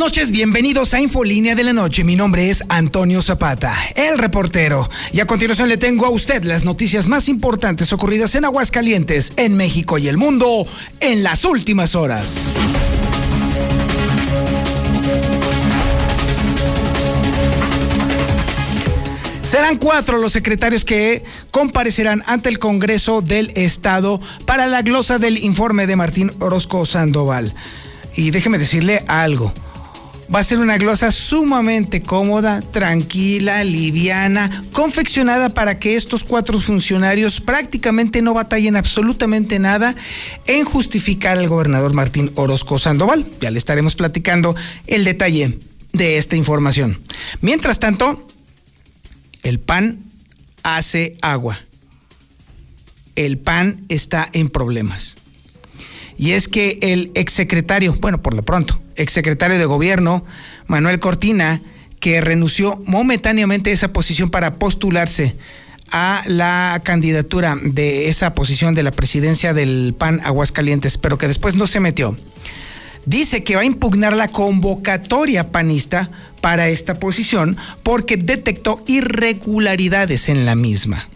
Noches, bienvenidos a Infolínea de la Noche. Mi nombre es Antonio Zapata, el reportero. Y a continuación le tengo a usted las noticias más importantes ocurridas en Aguascalientes, en México y el mundo en las últimas horas. Serán cuatro los secretarios que comparecerán ante el Congreso del Estado para la glosa del informe de Martín Orozco Sandoval. Y déjeme decirle algo va a ser una glosa sumamente cómoda, tranquila, liviana, confeccionada para que estos cuatro funcionarios prácticamente no batallen absolutamente nada en justificar al gobernador Martín Orozco Sandoval. Ya le estaremos platicando el detalle de esta información. Mientras tanto, el PAN hace agua. El PAN está en problemas. Y es que el exsecretario, bueno, por lo pronto, exsecretario de gobierno, Manuel Cortina, que renunció momentáneamente a esa posición para postularse a la candidatura de esa posición de la presidencia del PAN Aguascalientes, pero que después no se metió. Dice que va a impugnar la convocatoria panista para esta posición porque detectó irregularidades en la misma.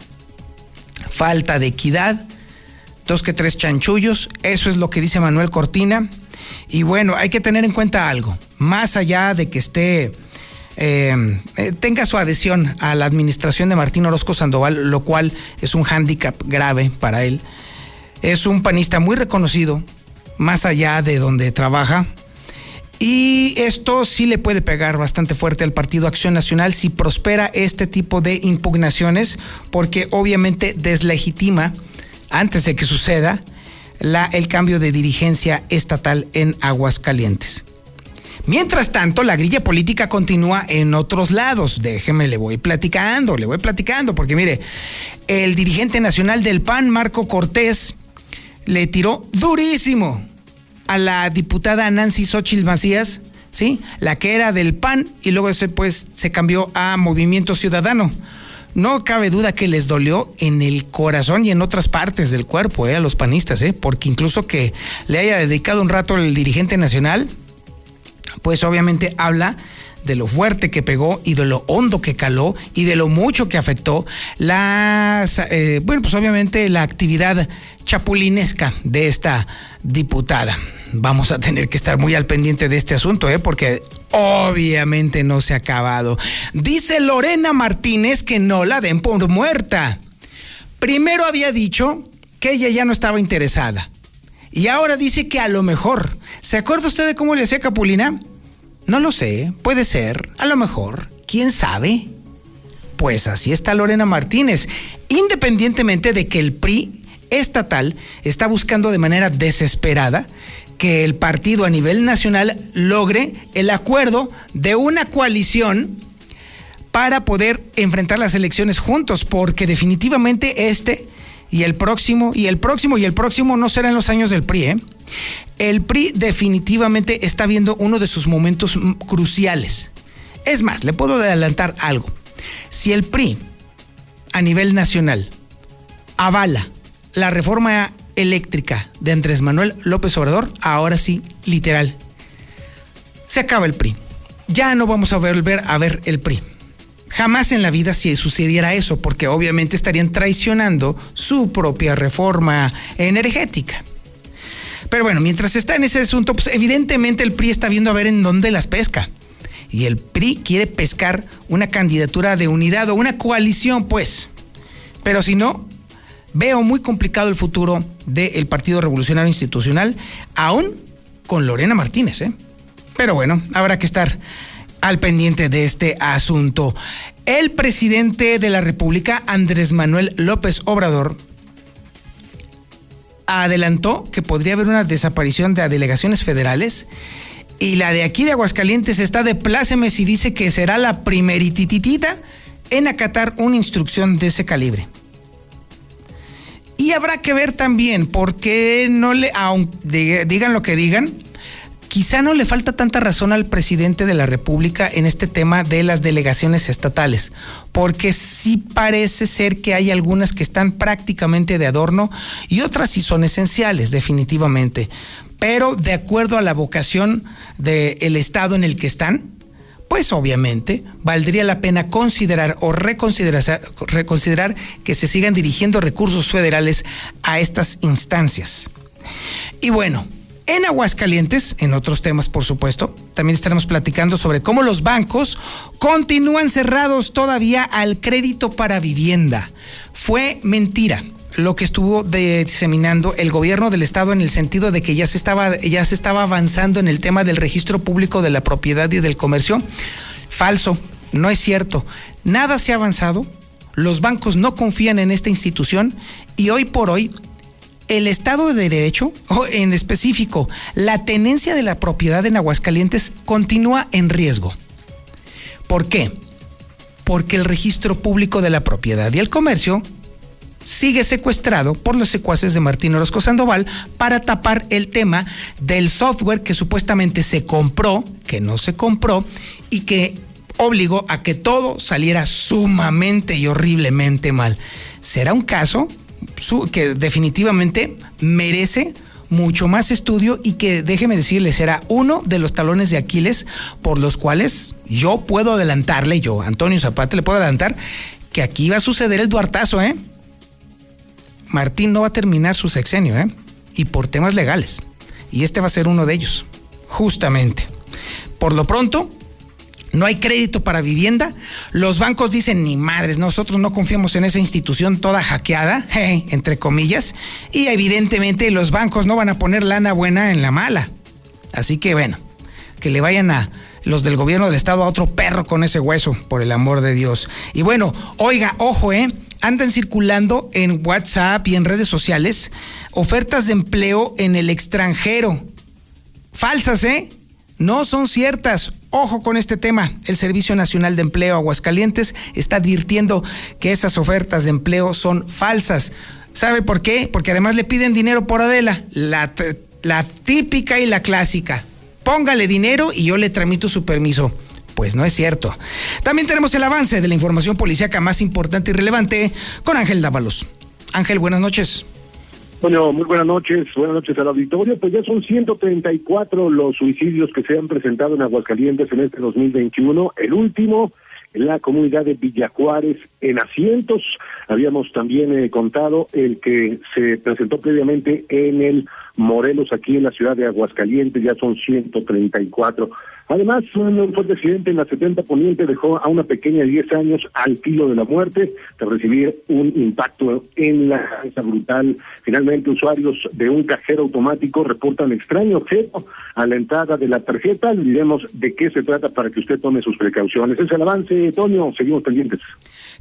Falta de equidad, dos que tres chanchullos, eso es lo que dice Manuel Cortina. Y bueno, hay que tener en cuenta algo, más allá de que esté, eh, eh, tenga su adhesión a la administración de Martín Orozco Sandoval, lo cual es un hándicap grave para él. Es un panista muy reconocido, más allá de donde trabaja. Y esto sí le puede pegar bastante fuerte al Partido Acción Nacional si prospera este tipo de impugnaciones, porque obviamente deslegitima antes de que suceda la, el cambio de dirigencia estatal en Aguascalientes. Mientras tanto, la grilla política continúa en otros lados. Déjeme, le voy platicando, le voy platicando, porque mire, el dirigente nacional del PAN, Marco Cortés, le tiró durísimo a la diputada Nancy Xochitl Macías, ¿sí? La que era del PAN y luego pues, se cambió a Movimiento Ciudadano no cabe duda que les dolió en el corazón y en otras partes del cuerpo eh, a los panistas, eh, porque incluso que le haya dedicado un rato el dirigente nacional, pues obviamente habla de lo fuerte que pegó y de lo hondo que caló y de lo mucho que afectó la, eh, bueno, pues obviamente la actividad chapulinesca de esta diputada. Vamos a tener que estar muy al pendiente de este asunto, ¿eh? porque obviamente no se ha acabado. Dice Lorena Martínez que no la den por muerta. Primero había dicho que ella ya no estaba interesada. Y ahora dice que a lo mejor. ¿Se acuerda usted de cómo le hacía Capulina? No lo sé, puede ser, a lo mejor, quién sabe. Pues así está Lorena Martínez, independientemente de que el PRI estatal está buscando de manera desesperada que el partido a nivel nacional logre el acuerdo de una coalición para poder enfrentar las elecciones juntos, porque definitivamente este y el próximo, y el próximo, y el próximo no serán los años del PRI. ¿eh? El PRI definitivamente está viendo uno de sus momentos cruciales. Es más, le puedo adelantar algo. Si el PRI a nivel nacional avala la reforma eléctrica de Andrés Manuel López Obrador, ahora sí, literal. Se acaba el PRI. Ya no vamos a volver a ver el PRI. Jamás en la vida si sucediera eso, porque obviamente estarían traicionando su propia reforma energética. Pero bueno, mientras está en ese asunto, pues evidentemente el PRI está viendo a ver en dónde las pesca. Y el PRI quiere pescar una candidatura de unidad o una coalición, pues. Pero si no, veo muy complicado el futuro del Partido Revolucionario Institucional, aún con Lorena Martínez. ¿eh? Pero bueno, habrá que estar al pendiente de este asunto. El presidente de la República, Andrés Manuel López Obrador, adelantó que podría haber una desaparición de delegaciones federales Y la de aquí de Aguascalientes está de plácemes y dice que será la primerititita en acatar una instrucción de ese calibre. Y habrá que ver también, porque no le, aunque digan lo que digan, quizá no le falta tanta razón al presidente de la República en este tema de las delegaciones estatales, porque sí parece ser que hay algunas que están prácticamente de adorno y otras sí son esenciales, definitivamente. Pero de acuerdo a la vocación del estado en el que están, pues obviamente valdría la pena considerar o reconsiderar, reconsiderar que se sigan dirigiendo recursos federales a estas instancias. Y bueno, en Aguascalientes, en otros temas por supuesto, también estaremos platicando sobre cómo los bancos continúan cerrados todavía al crédito para vivienda. Fue mentira lo que estuvo diseminando el gobierno del estado en el sentido de que ya se estaba ya se estaba avanzando en el tema del registro público de la propiedad y del comercio. Falso, no es cierto. Nada se ha avanzado. Los bancos no confían en esta institución y hoy por hoy el Estado de Derecho, o en específico, la tenencia de la propiedad en Aguascalientes continúa en riesgo. ¿Por qué? Porque el registro público de la propiedad y el comercio sigue secuestrado por los secuaces de Martín Orozco Sandoval para tapar el tema del software que supuestamente se compró, que no se compró y que obligó a que todo saliera sumamente y horriblemente mal. ¿Será un caso que definitivamente merece mucho más estudio y que déjeme decirle será uno de los talones de Aquiles por los cuales yo puedo adelantarle, yo, Antonio Zapata, le puedo adelantar que aquí va a suceder el duartazo, ¿eh? Martín no va a terminar su sexenio, ¿eh? Y por temas legales. Y este va a ser uno de ellos, justamente. Por lo pronto, no hay crédito para vivienda. Los bancos dicen, ni madres, nosotros no confiamos en esa institución toda hackeada, entre comillas. Y evidentemente los bancos no van a poner lana buena en la mala. Así que bueno, que le vayan a los del gobierno del estado a otro perro con ese hueso, por el amor de Dios. Y bueno, oiga, ojo, ¿eh? Andan circulando en WhatsApp y en redes sociales ofertas de empleo en el extranjero. Falsas, ¿eh? No son ciertas. Ojo con este tema. El Servicio Nacional de Empleo Aguascalientes está advirtiendo que esas ofertas de empleo son falsas. ¿Sabe por qué? Porque además le piden dinero por Adela. La, la típica y la clásica. Póngale dinero y yo le tramito su permiso. Pues no es cierto. También tenemos el avance de la información policíaca más importante y relevante con Ángel Dávalos. Ángel, buenas noches. Bueno, muy buenas noches, buenas noches al auditorio. Pues ya son 134 los suicidios que se han presentado en Aguascalientes en este 2021. El último la comunidad de Villajuárez en asientos. Habíamos también eh, contado el que se presentó previamente en el Morelos, aquí en la ciudad de Aguascalientes, ya son 134. Además, un fuerte accidente en la 70 Poniente dejó a una pequeña de 10 años al filo de la muerte tras recibir un impacto en la cabeza brutal. Finalmente, usuarios de un cajero automático reportan extraño objeto a la entrada de la tarjeta. Diremos de qué se trata para que usted tome sus precauciones. Es el avance, Toño. Seguimos pendientes.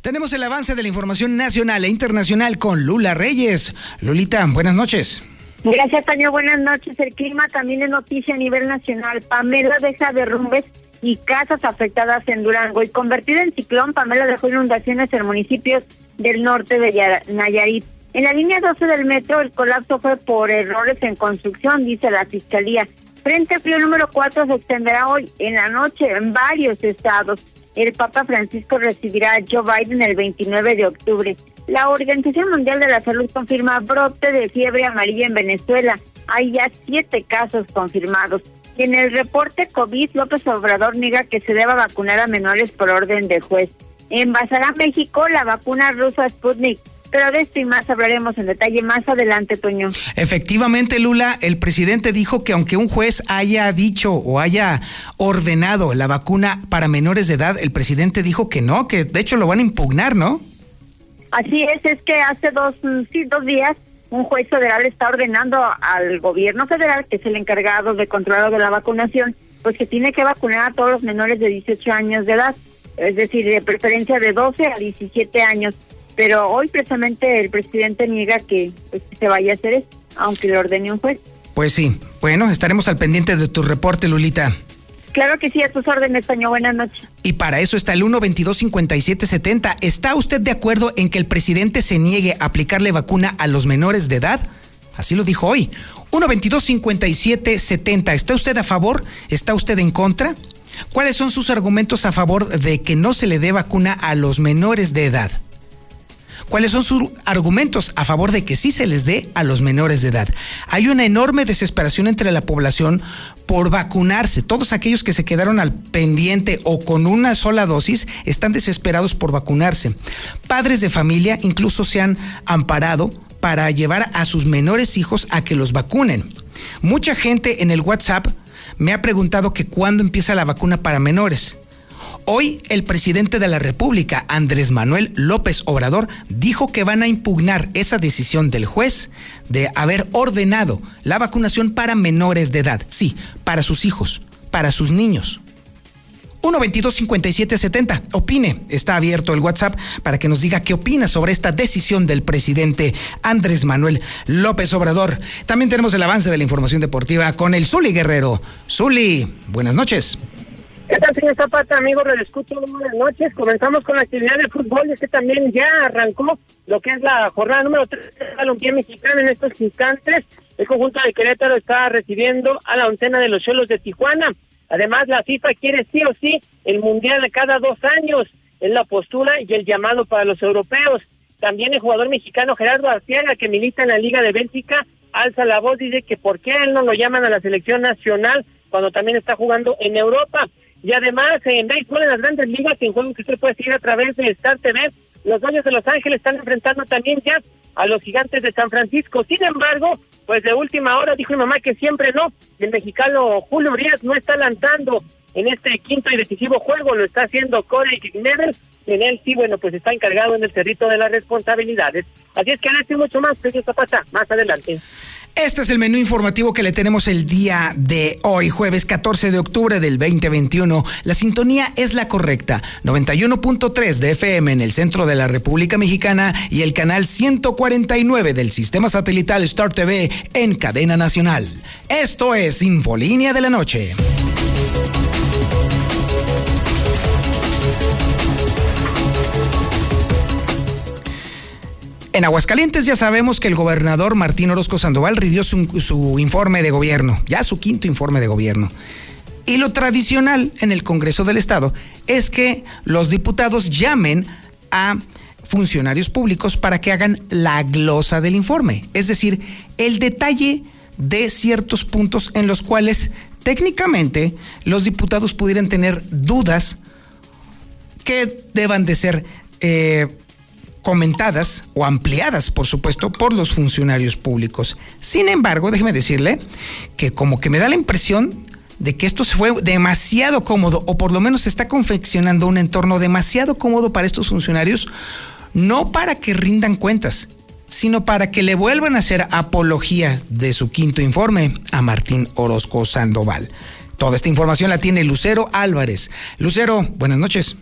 Tenemos el avance de la información nacional e internacional con Lula Reyes. Lulita, buenas noches. Gracias, Taño. Buenas noches. El clima también es noticia a nivel nacional. Pamela deja derrumbes y casas afectadas en Durango. Y convertida en ciclón, Pamela dejó inundaciones en municipios del norte de Nayarit. En la línea 12 del metro, el colapso fue por errores en construcción, dice la Fiscalía. Frente frío número 4 se extenderá hoy en la noche en varios estados. El Papa Francisco recibirá a Joe Biden el 29 de octubre. La Organización Mundial de la Salud confirma brote de fiebre amarilla en Venezuela. Hay ya siete casos confirmados. En el reporte COVID, López Obrador niega que se deba vacunar a menores por orden de juez. Envasará México la vacuna rusa Sputnik. Pero de esto y más hablaremos en detalle más adelante, Toño. Efectivamente, Lula, el presidente dijo que aunque un juez haya dicho o haya ordenado la vacuna para menores de edad, el presidente dijo que no, que de hecho lo van a impugnar, ¿no? Así es, es que hace dos, sí, dos días un juez federal está ordenando al gobierno federal, que es el encargado de controlar de la vacunación, pues que tiene que vacunar a todos los menores de 18 años de edad, es decir, de preferencia de 12 a 17 años. Pero hoy precisamente el presidente niega que, pues, se vaya a hacer esto, aunque lo ordene un juez. Pues sí. Bueno, estaremos al pendiente de tu reporte, Lulita. Claro que sí, a tus órdenes, Toño. Buenas noches. Y para eso está el 122-5770. ¿Está usted de acuerdo en que el presidente se niegue a aplicarle vacuna a los menores de edad? Así lo dijo hoy. 122-5770. ¿Está usted a favor? ¿Está usted en contra? ¿Cuáles son sus argumentos a favor de que no se le dé vacuna a los menores de edad? ¿Cuáles son sus argumentos a favor de que sí se les dé a los menores de edad? Hay una enorme desesperación entre la población por vacunarse. Todos aquellos que se quedaron al pendiente o con una sola dosis están desesperados por vacunarse. Padres de familia incluso se han amparado para llevar a sus menores hijos a que los vacunen. Mucha gente en el WhatsApp me ha preguntado que cuándo empieza la vacuna para menores. Hoy el presidente de la República, Andrés Manuel López Obrador, dijo que van a impugnar esa decisión del juez de haber ordenado la vacunación para menores de edad. Sí, para sus hijos, para sus niños. 1-22-57-70. Opine. Está abierto el WhatsApp para que nos diga qué opina sobre esta decisión del presidente Andrés Manuel López Obrador. También tenemos el avance de la información deportiva con el Zuli Guerrero. Zuli, buenas noches. ¿Qué tal, señor Zapata, amigos? Les escucho buenas noches. Comenzamos con la actividad de fútbol, es que también ya arrancó lo que es la jornada número 3 del balompié mexicano en estos instantes. El conjunto de Querétaro está recibiendo a la oncena de los Cholos de Tijuana. Además, la FIFA quiere sí o sí el Mundial de cada dos años. Es la postura y el llamado para los europeos. También el jugador mexicano Gerardo Arciaga, que milita en la Liga de Bélgica, alza la voz, dice que por qué él no lo llaman a la selección nacional cuando también está jugando en Europa. Y además, en béisbol en las grandes ligas, en juego que usted puede seguir a través de Star TV, los dueños de Los Ángeles están enfrentando también ya a los gigantes de San Francisco. Sin embargo, pues de última hora dijo mi mamá que siempre no. El mexicano Julio Urias no está lanzando en este quinto y decisivo juego, lo está haciendo Corey Knebel. En él sí, bueno, pues está encargado en el cerrito de las responsabilidades. Así es que hará mucho más, Pedro Zapata, más adelante. Este es el menú informativo que le tenemos el día de hoy, jueves 14 de octubre del 2021. La sintonía es la correcta, 91.3 de FM en el centro de la República Mexicana y el canal 149 del sistema satelital Star TV en cadena nacional. Esto es Infolínea de la Noche. En Aguascalientes ya sabemos que el gobernador Martín Orozco Sandoval rindió su, informe de gobierno, ya su quinto informe de gobierno. Y lo tradicional en el Congreso del Estado es que los diputados llamen a funcionarios públicos para que hagan la glosa del informe, es decir, el detalle de ciertos puntos en los cuales técnicamente los diputados pudieran tener dudas que deban de ser eh, comentadas o ampliadas, por supuesto, por los funcionarios públicos. Sin embargo, déjeme decirle que como que me da la impresión de que esto se fue demasiado cómodo, o por lo menos se está confeccionando un entorno demasiado cómodo para estos funcionarios, no para que rindan cuentas, sino para que le vuelvan a hacer apología de su quinto informe a Martín Orozco Sandoval. Toda esta información la tiene Lucero Álvarez. Lucero, buenas noches.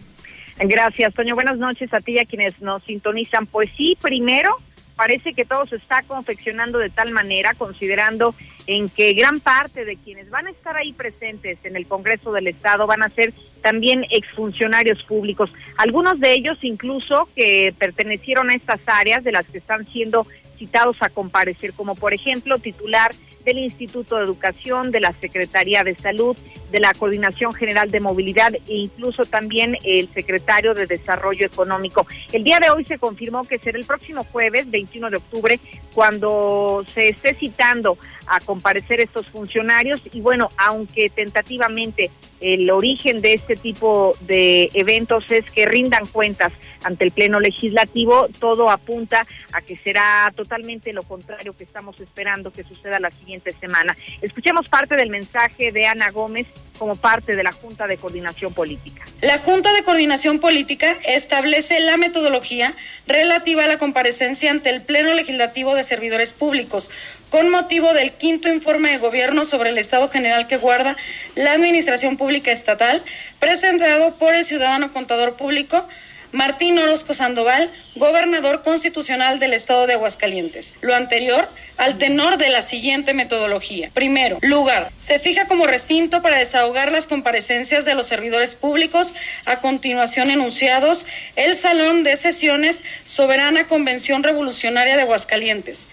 Gracias, Toño. Buenas noches a ti y a quienes nos sintonizan. Pues sí, primero, parece que todo se está confeccionando de tal manera, considerando en que gran parte de quienes van a estar ahí presentes en el Congreso del Estado van a ser también exfuncionarios públicos. Algunos de ellos incluso que pertenecieron a estas áreas de las que están siendo citados a comparecer, como por ejemplo titular del Instituto de Educación, de la Secretaría de Salud, de la Coordinación General de Movilidad e incluso también el secretario de Desarrollo Económico. El día de hoy se confirmó que será el próximo jueves, 21 de octubre, cuando se esté citando a comparecer estos funcionarios y bueno, aunque tentativamente el origen de este tipo de eventos es que rindan cuentas ante el Pleno Legislativo, todo apunta a que será totalmente lo contrario que estamos esperando que suceda la siguiente semana. Escuchemos parte del mensaje de Ana Gómez como parte de la Junta de Coordinación Política. La Junta de Coordinación Política establece la metodología relativa a la comparecencia ante el Pleno Legislativo de Servidores Públicos con motivo del quinto informe de gobierno sobre el estado general que guarda la Administración Pública Estatal, presentado por el ciudadano contador público Martín Orozco Sandoval, gobernador constitucional del estado de Aguascalientes. Lo anterior al tenor de la siguiente metodología. Primero, lugar. Se fija como recinto para desahogar las comparecencias de los servidores públicos. A continuación enunciados, el Salón de Sesiones Soberana Convención Revolucionaria de Aguascalientes.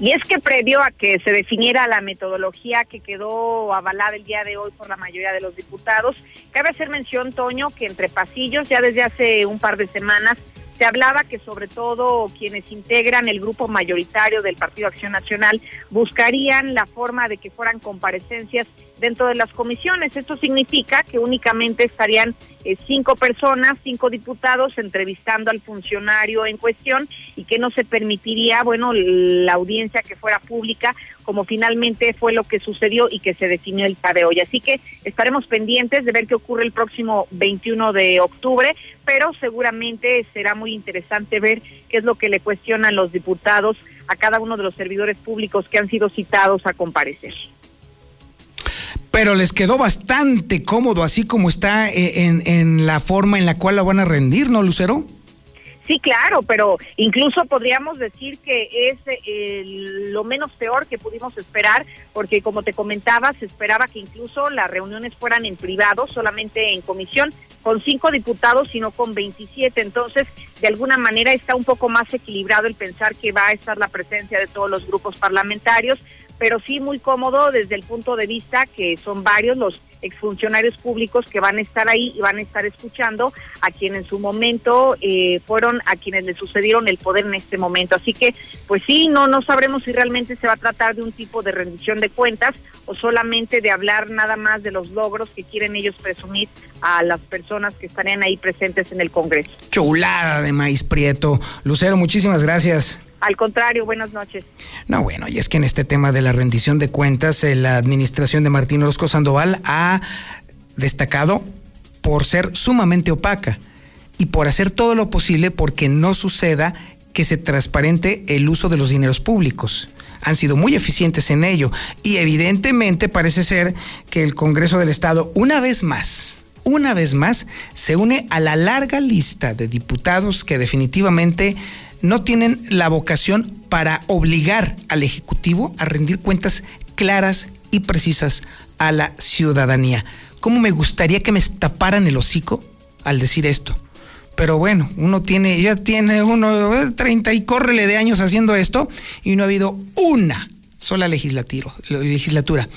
Y es que previo a que se definiera la metodología que quedó avalada el día de hoy por la mayoría de los diputados, cabe hacer mención, Toño, que entre pasillos ya desde hace un par de semanas se hablaba que sobre todo quienes integran el grupo mayoritario del Partido Acción Nacional buscarían la forma de que fueran comparecencias dentro de las comisiones. Esto significa que únicamente estarían eh, cinco personas, cinco diputados entrevistando al funcionario en cuestión y que no se permitiría, bueno, la audiencia que fuera pública, como finalmente fue lo que sucedió y que se definió el día de hoy. Así que estaremos pendientes de ver qué ocurre el próximo 21 de octubre, pero seguramente será muy interesante ver qué es lo que le cuestionan los diputados a cada uno de los servidores públicos que han sido citados a comparecer pero les quedó bastante cómodo, así como está eh, en, la forma en la cual la van a rendir, ¿no, Lucero? Sí, claro, pero incluso podríamos decir que es eh, lo menos peor que pudimos esperar, porque como te comentaba, se esperaba que incluso las reuniones fueran en privado, solamente en comisión, con cinco diputados, sino con 27. Entonces, de alguna manera está un poco más equilibrado el pensar que va a estar la presencia de todos los grupos parlamentarios pero sí muy cómodo desde el punto de vista que son varios los exfuncionarios públicos que van a estar ahí y van a estar escuchando a quienes en su momento eh, fueron a quienes le sucedieron el poder en este momento. Así que, pues sí, no, no sabremos si realmente se va a tratar de un tipo de rendición de cuentas o solamente de hablar nada más de los logros que quieren ellos presumir a las personas que estarían ahí presentes en el Congreso. Chulada de maíz prieto. Lucero, muchísimas gracias. Al contrario, buenas noches. No, bueno, y es que en este tema de la rendición de cuentas, eh, la administración de Martín Orozco Sandoval ha destacado por ser sumamente opaca y por hacer todo lo posible porque no suceda que se transparente el uso de los dineros públicos. Han sido muy eficientes en ello y evidentemente parece ser que el Congreso del Estado una vez más, una vez más, se une a la larga lista de diputados que definitivamente no tienen la vocación para obligar al Ejecutivo a rendir cuentas claras y precisas a la ciudadanía. ¿Cómo me gustaría que me taparan el hocico al decir esto? Pero bueno, uno tiene, ya tiene uno 30 y córrele de años haciendo esto y no ha habido una sola legislatura,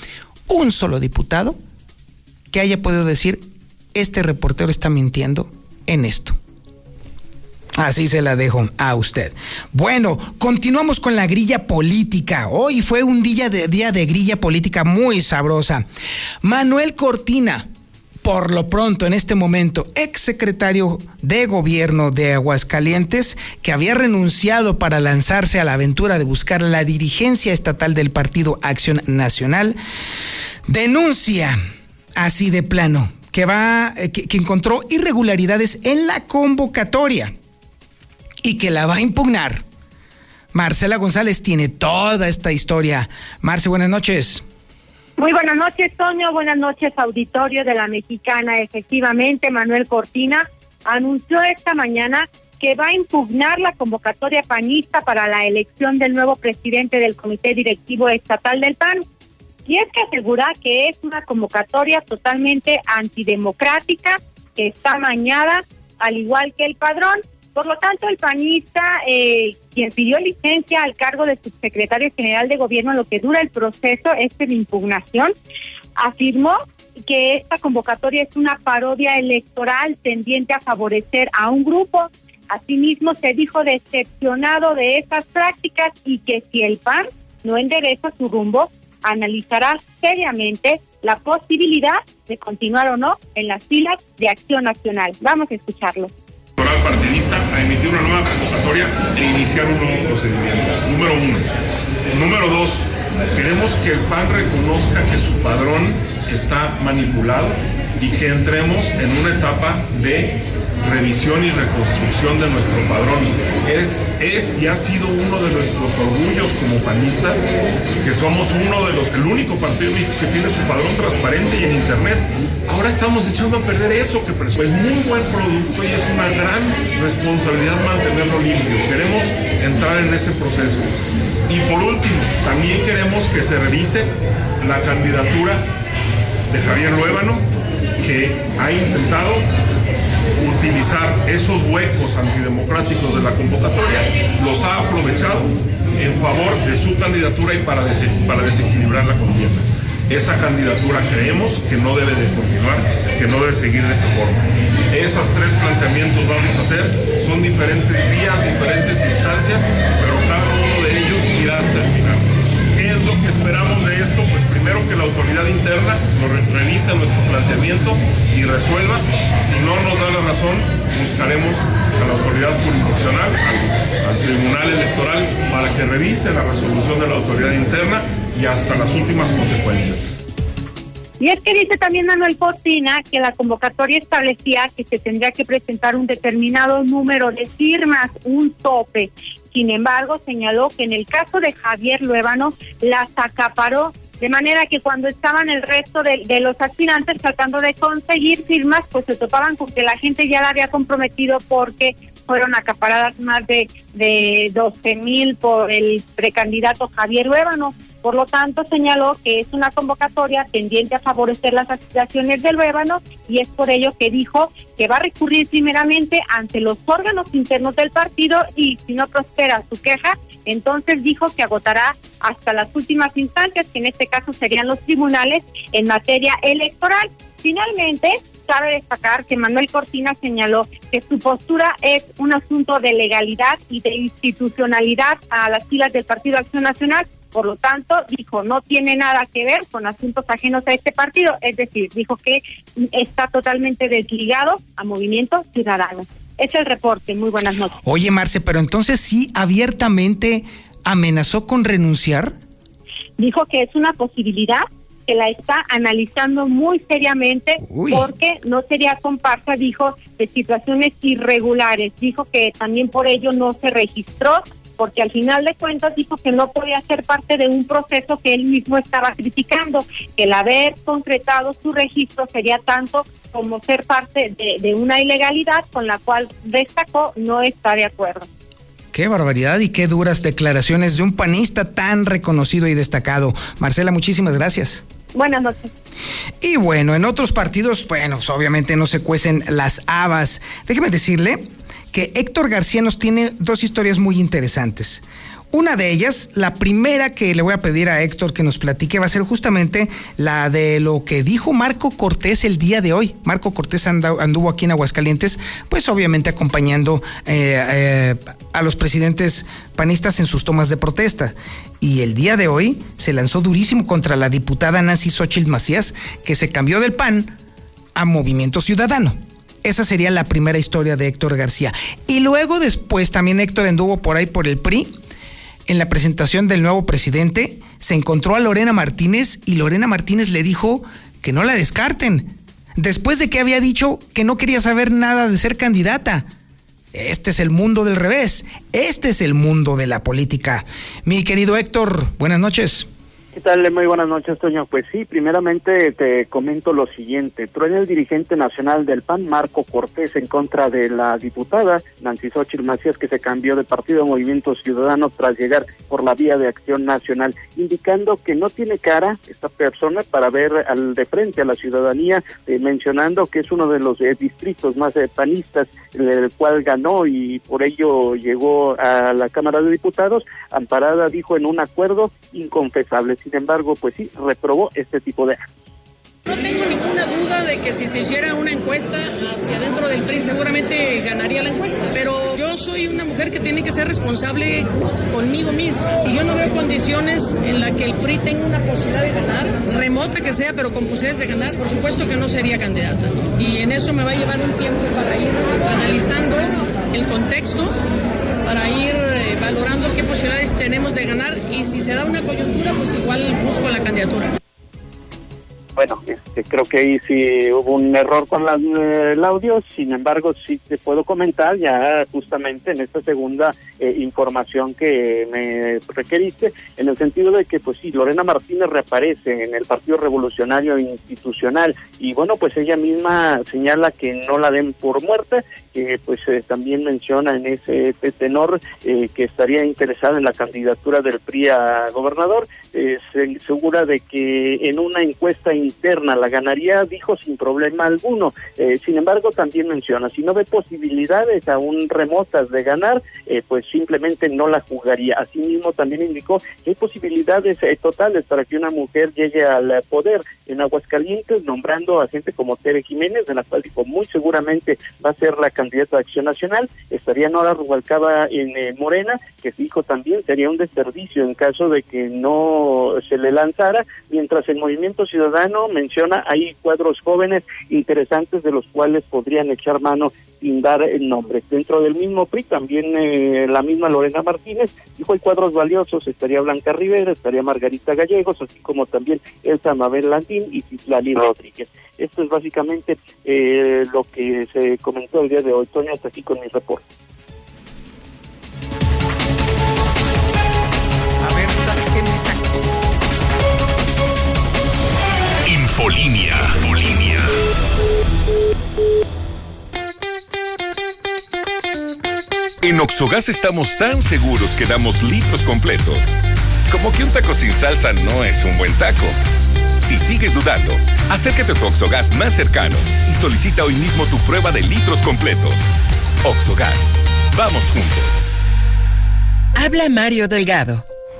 un solo diputado que haya podido decir, este reportero está mintiendo en esto. Así se la dejo a usted. Bueno, continuamos con la grilla política. Hoy fue un día de, día de grilla política muy sabrosa. Manuel Cortina, por lo pronto en este momento, ex secretario de gobierno de Aguascalientes, que había renunciado para lanzarse a la aventura de buscar la dirigencia estatal del Partido Acción Nacional, denuncia así de plano que va eh, que encontró irregularidades en la convocatoria y que la va a impugnar. Marcela González tiene toda esta historia. Marce, buenas noches. Muy buenas noches, Toño. Buenas noches, auditorio de la Mexicana. Efectivamente, Manuel Cortina anunció esta mañana que va a impugnar la convocatoria panista para la elección del nuevo presidente del Comité Directivo Estatal del PAN. Y es que asegura que es una convocatoria totalmente antidemocrática, que está mañada, al igual que el padrón, por lo tanto, el panista, eh, quien pidió licencia al cargo de subsecretario general de gobierno, lo que dura el proceso este de impugnación, afirmó que esta convocatoria es una parodia electoral tendiente a favorecer a un grupo. Asimismo, se dijo decepcionado de estas prácticas y que si el PAN no endereza su rumbo, analizará seriamente la posibilidad de continuar o no en las filas de Acción Nacional. Vamos a escucharlo partidista a emitir una nueva convocatoria e iniciar un nuevo procedimiento. Número uno. Número dos, queremos que el PAN reconozca que su padrón está manipulado y que entremos en una etapa de revisión y reconstrucción de nuestro padrón. Es, es y ha sido uno de nuestros orgullos como panistas, que somos uno de los, el único partido que tiene su padrón transparente y en internet. Ahora estamos echando a perder eso que es muy buen producto y es una gran responsabilidad mantenerlo limpio. Queremos entrar en ese proceso. Y por último, también queremos que se revise la candidatura de Javier Luébano, que ha intentado utilizar esos huecos antidemocráticos de la convocatoria, los ha aprovechado en favor de su candidatura y para, para desequilibrar la contienda. Esa candidatura creemos que no debe de continuar, que no debe seguir de esa forma. Esos tres planteamientos vamos a hacer, son diferentes vías, diferentes instancias, pero cada uno de ellos irá hasta el final. ¿Qué es lo que esperamos de esto? Pues primero que la autoridad interna nos revise nuestro planteamiento y resuelva. Si no nos da la razón, buscaremos a la autoridad jurisdiccional, al, al tribunal electoral, para que revise la resolución de la autoridad interna y hasta las últimas consecuencias. Y es que dice también Manuel Cortina que la convocatoria establecía que se tendría que presentar un determinado número de firmas, un tope. Sin embargo, señaló que en el caso de Javier Luébano las acaparó de manera que cuando estaban el resto de, los aspirantes tratando de conseguir firmas, pues se topaban con que la gente ya la había comprometido porque fueron acaparadas más de, de 12 mil por el precandidato Javier Luébano. Por lo tanto, señaló que es una convocatoria tendiente a favorecer las aspiraciones del Luébano y es por ello que dijo que va a recurrir primeramente ante los órganos internos del partido y si no prospera su queja, entonces dijo que agotará hasta las últimas instancias, que en este caso serían los tribunales en materia electoral. Finalmente, cabe destacar que Manuel Cortina señaló que su postura es un asunto de legalidad y de institucionalidad a las filas del Partido Acción Nacional. Por lo tanto, dijo, no tiene nada que ver con asuntos ajenos a este partido. Es decir, dijo que está totalmente desligado a Movimiento Ciudadano. Es el reporte. Muy buenas noches. Oye, Marce, pero entonces sí abiertamente amenazó con renunciar. Dijo que es una posibilidad que la está analizando muy seriamente Uy. porque no sería comparsa, dijo, de situaciones irregulares. Dijo que también por ello no se registró porque al final de cuentas dijo que no podía ser parte de un proceso que él mismo estaba criticando, que el haber concretado su registro sería tanto como ser parte de, de una ilegalidad con la cual destacó no está de acuerdo. Qué barbaridad y qué duras declaraciones de un panista tan reconocido y destacado. Marcela, muchísimas gracias. Buenas noches. Y bueno, en otros partidos, bueno, pues obviamente no se cuecen las habas. Déjeme decirle que Héctor García nos tiene dos historias muy interesantes. Una de ellas, la primera que le voy a pedir a Héctor que nos platique va a ser justamente la de lo que dijo Marco Cortés el día de hoy. Marco Cortés anduvo aquí en Aguascalientes, pues obviamente acompañando eh, eh, a los presidentes panistas en sus tomas de protesta. Y el día de hoy se lanzó durísimo contra la diputada Nancy Xochitl Macías, que se cambió del PAN a Movimiento Ciudadano. Esa sería la primera historia de Héctor García. Y luego después también Héctor anduvo por ahí por el PRI en la presentación del nuevo presidente, se encontró a Lorena Martínez y Lorena Martínez le dijo que no la descarten, después de que había dicho que no quería saber nada de ser candidata. Este es el mundo del revés, este es el mundo de la política. Mi querido Héctor, buenas noches. ¿Qué tal? Muy buenas noches, Toño. Pues sí, primeramente te comento lo siguiente. Truena el dirigente nacional del PAN, Marco Cortés, en contra de la diputada Nancy Xochitl Macías, que se cambió de partido a Movimiento Ciudadano tras llegar por la vía de acción nacional, indicando que no tiene cara esta persona para ver al de frente a la ciudadanía, eh, mencionando que es uno de los eh, distritos más eh, panistas el cual ganó y por ello llegó a la Cámara de Diputados, amparada, dijo, en un acuerdo inconfesable sin embargo, pues sí, reprobó este tipo de actos. No tengo ninguna duda de que si se hiciera una encuesta hacia dentro del PRI seguramente ganaría la encuesta, pero yo soy una mujer que tiene que ser responsable conmigo misma y yo no veo condiciones en las que el PRI tenga una posibilidad de ganar, remota que sea, pero con posibilidades de ganar, por supuesto que no sería candidata. Y en eso me va a llevar un tiempo para ir analizando el contexto para ir eh, valorando qué posibilidades tenemos de ganar y si se da una coyuntura, pues igual busco la candidatura. bueno, este, creo que ahí sí hubo un error con eh, el audio, sin embargo sí te puedo comentar ya justamente en esta segunda eh, información que me requeriste, en el sentido de que pues sí, Lorena Martínez reaparece en el Partido Revolucionario Institucional y bueno, pues ella misma señala que no la den por muerta, que pues eh, también menciona en ese tenor que estaría interesada en la candidatura del PRI a gobernador, se segura de que en una encuesta interna la ganaría, dijo sin problema alguno. Eh, sin embargo, también menciona, si no ve posibilidades aún remotas de ganar, eh, pues simplemente no la jugaría. Asimismo, también indicó que hay posibilidades eh, totales para que una mujer llegue al poder en Aguascalientes, nombrando a gente como Tere Jiménez, de la cual dijo muy seguramente va a ser la candidata de Acción Nacional. Estaría Nora Rubalcaba en Morena, que dijo también sería un desperdicio en caso de que no se le lanzara, mientras el Movimiento Ciudadano menciona hay cuadros jóvenes interesantes de los cuales podrían echar mano sin dar el nombre. Dentro del mismo PRI también eh, la misma Lorena Martínez dijo hay cuadros valiosos, estaría Blanca Rivera, estaría Margarita Gallegos, así como también Elsa Mabel Landín y Citlali Rodríguez. Esto es básicamente eh, lo que se comentó el día de hoy. Toño, hasta aquí con mi reporte. A ver, ¿sabes qué me Infolinia. En Oxogas estamos tan seguros que damos litros completos. Como que un taco sin salsa no es un buen taco. Si sigues dudando, acércate a tu Oxogas más cercano y solicita hoy mismo tu prueba de litros completos. Oxogas, vamos juntos. Habla Mario Delgado.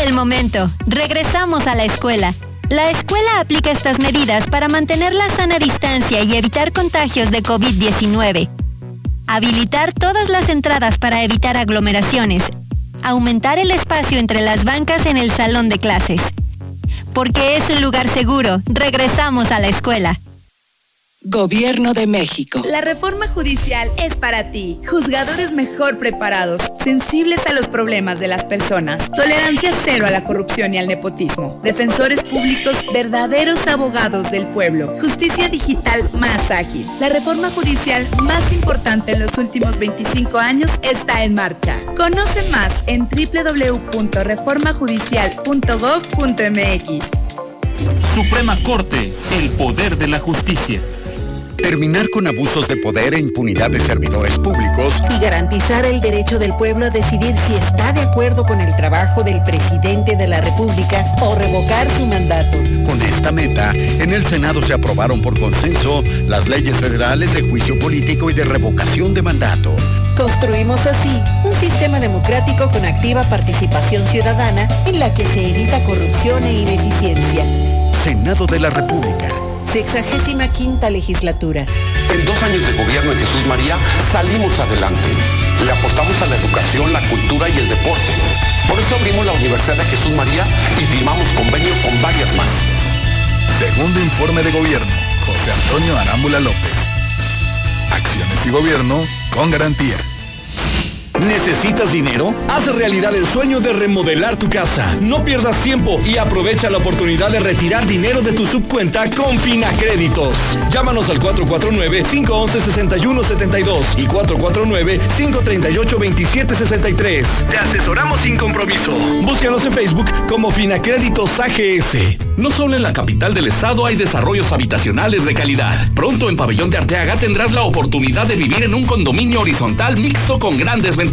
El momento. Regresamos a la escuela. La escuela aplica estas medidas para mantener la sana distancia y evitar contagios de COVID-19. Habilitar todas las entradas para evitar aglomeraciones. Aumentar el espacio entre las bancas en el salón de clases. Porque es un lugar seguro, regresamos a la escuela. Gobierno de México. La reforma judicial es para ti. Juzgadores mejor preparados, sensibles a los problemas de las personas. Tolerancia cero a la corrupción y al nepotismo. Defensores públicos, verdaderos abogados del pueblo. Justicia digital más ágil. La reforma judicial más importante en los últimos 25 años está en marcha. Conoce más en www.reformajudicial.gov.mx. Suprema Corte, el poder de la justicia. Terminar con abusos de poder e impunidad de servidores públicos. Y garantizar el derecho del pueblo a decidir si está de acuerdo con el trabajo del presidente de la República o revocar su mandato. Con esta meta, en el Senado se aprobaron por consenso las leyes federales de juicio político y de revocación de mandato. Construimos así un sistema democrático con activa participación ciudadana en la que se evita corrupción e ineficiencia. Senado de la República. Sexagésima quinta legislatura. En dos años de gobierno de Jesús María salimos adelante. Le apostamos a la educación, la cultura y el deporte. Por eso abrimos la Universidad de Jesús María y firmamos convenio con varias más. Segundo informe de gobierno, José Antonio Arámbula López. Acciones y gobierno con garantía. ¿Necesitas dinero? Haz realidad el sueño de remodelar tu casa. No pierdas tiempo y aprovecha la oportunidad de retirar dinero de tu subcuenta con Finacréditos. Llámanos al 449-511-6172 y 449-538-2763. Te asesoramos sin compromiso. Búscanos en Facebook como Finacréditos AGS. No solo en la capital del estado hay desarrollos habitacionales de calidad. Pronto en Pabellón de Arteaga tendrás la oportunidad de vivir en un condominio horizontal mixto con grandes ventajas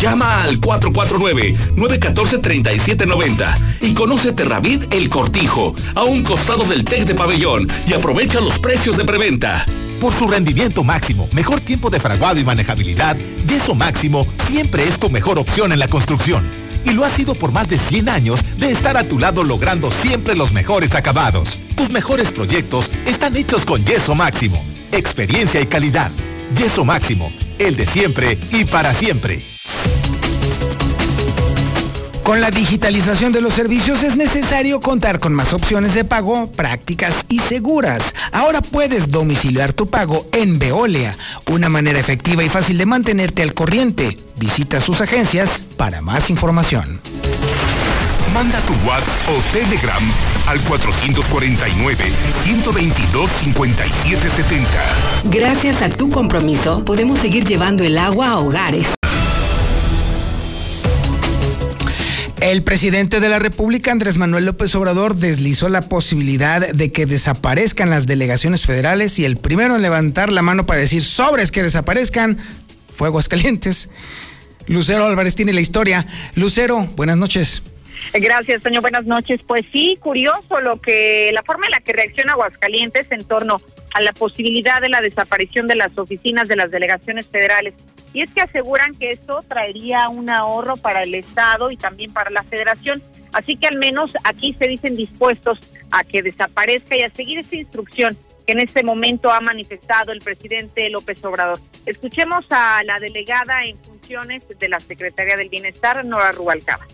Llama al 449-914-3790 y conoce Terravid El Cortijo, a un costado del TEC de Pabellón y aprovecha los precios de preventa. Por su rendimiento máximo, mejor tiempo de fraguado y manejabilidad, Yeso Máximo siempre es tu mejor opción en la construcción. Y lo ha sido por más de 100 años de estar a tu lado logrando siempre los mejores acabados. Tus mejores proyectos están hechos con Yeso Máximo. Experiencia y calidad. Yeso Máximo el de siempre y para siempre. Con la digitalización de los servicios es necesario contar con más opciones de pago prácticas y seguras. Ahora puedes domiciliar tu pago en Veolia, una manera efectiva y fácil de mantenerte al corriente. Visita sus agencias para más información. Manda tu WhatsApp o Telegram al 449-122-5770. Gracias a tu compromiso, podemos seguir llevando el agua a hogares. El presidente de la República, Andrés Manuel López Obrador, deslizó la posibilidad de que desaparezcan las delegaciones federales y el primero en levantar la mano para decir sobres que desaparezcan fue Aguascalientes. Lucero Álvarez tiene la historia. Lucero, buenas noches. Gracias, Toño. Buenas noches. Pues sí, curioso lo que la forma en la que reacciona Aguascalientes en torno a la posibilidad de la desaparición de las oficinas de las delegaciones federales. Y es que aseguran que esto traería un ahorro para el Estado y también para la Federación. Así que al menos aquí se dicen dispuestos a que desaparezca y a seguir esta instrucción que en este momento ha manifestado el presidente López Obrador. Escuchemos a la delegada en funciones de la Secretaría del Bienestar, Nora Rubalcaba.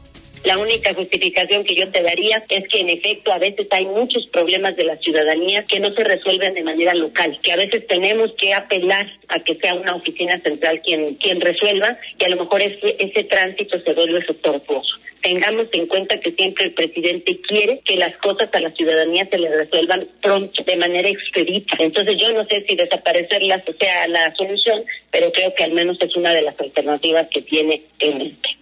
La única justificación que yo te daría es que en efecto a veces hay muchos problemas de la ciudadanía que no se resuelven de manera local, que a veces tenemos que apelar a que sea una oficina central quien quien resuelva y a lo mejor ese, ese tránsito se vuelve tortuoso. Tengamos en cuenta que siempre el presidente quiere que las cosas a la ciudadanía se le resuelvan pronto, de manera expedita. Entonces yo no sé si desaparecerlas sea la solución, pero creo que al menos es una de las alternativas que tiene en mente.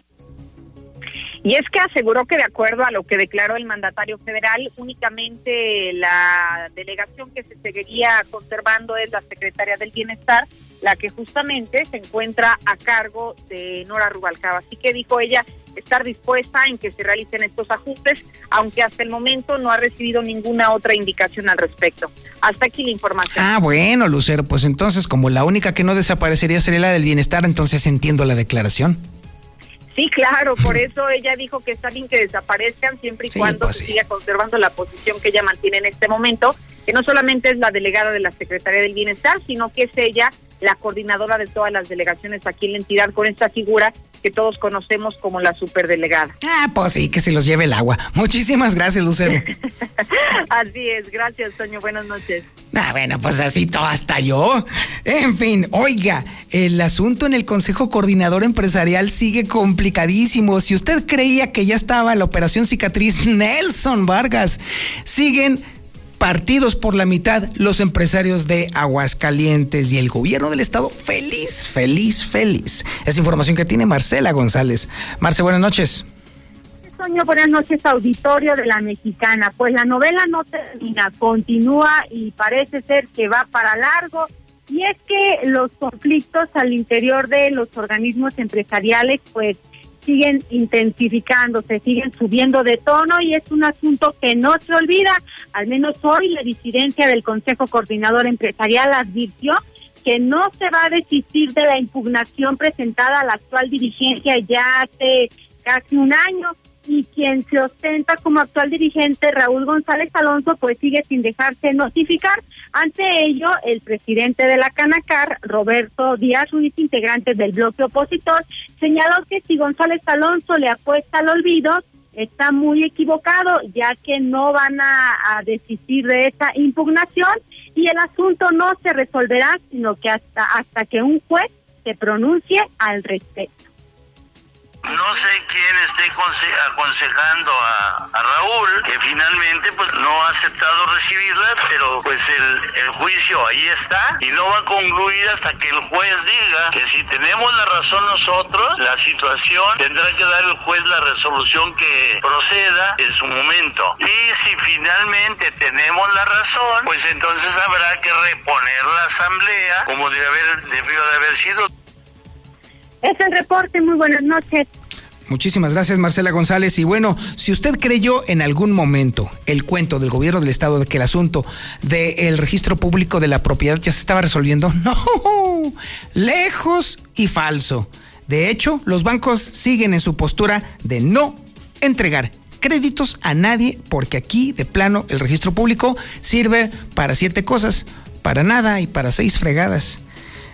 Y es que aseguró que de acuerdo a lo que declaró el mandatario federal, únicamente la delegación que se seguiría conservando es la secretaria del Bienestar, la que justamente se encuentra a cargo de Nora Rubalcaba. Así que dijo ella estar dispuesta en que se realicen estos ajustes, aunque hasta el momento no ha recibido ninguna otra indicación al respecto. Hasta aquí la información. Ah, bueno, Lucero, pues entonces como la única que no desaparecería sería la del bienestar, entonces entiendo la declaración. Sí, claro, por eso ella dijo que está bien que desaparezcan siempre y cuando pues se siga conservando la posición que ella mantiene en este momento, que no solamente es la delegada de la Secretaría del Bienestar, sino que es ella la coordinadora de todas las delegaciones aquí en la entidad con esta figura que todos conocemos como la superdelegada. Ah, pues sí, que se los lleve el agua. Muchísimas gracias, Lucero. así es, gracias, Toño. Buenas noches. Ah, bueno, pues así todo hasta yo. En fin, oiga, el asunto en el Consejo Coordinador Empresarial sigue complicadísimo. Si usted creía que ya estaba la operación cicatriz Nelson Vargas, siguen partidos por la mitad los empresarios de Aguascalientes y el gobierno del estado feliz, feliz, feliz. Es información que tiene Marcela González. Marce, buenas noches. Buenas noches, auditorio de la Mexicana. Pues la novela no termina, continúa y parece ser que va para largo. Y es que los conflictos al interior de los organismos empresariales, pues siguen intensificándose, siguen subiendo de tono y es un asunto que no se olvida. Al menos hoy la disidencia del Consejo Coordinador Empresarial advirtió que no se va a desistir de la impugnación presentada a la actual dirigencia ya hace casi un año y quien se ostenta como actual dirigente, Raúl González Alonso, pues sigue sin dejarse notificar. Ante ello, el presidente de la Canacar, Roberto Díaz Ruiz, integrante del bloque opositor, señaló que si González Alonso le apuesta al olvido, está muy equivocado, ya que no van a, a desistir de esa impugnación y el asunto no se resolverá, sino que hasta, hasta que un juez se pronuncie al respecto. No sé quién esté aconsejando a, Raúl, que finalmente pues no ha aceptado recibirla, pero pues el, juicio ahí está y no va a concluir hasta que el juez diga que si tenemos la razón nosotros, la situación tendrá que dar el juez la resolución que proceda en su momento. Y si finalmente tenemos la razón, pues entonces habrá que reponer la asamblea como debió de haber sido. Es el reporte, muy buenas noches. Muchísimas gracias Marcela González. Y bueno, si usted creyó en algún momento el cuento del gobierno del estado de que el asunto del registro público de la propiedad ya se estaba resolviendo, no, lejos y falso. De hecho, los bancos siguen en su postura de no entregar créditos a nadie porque aquí de plano el registro público sirve para siete cosas, para nada y para seis fregadas.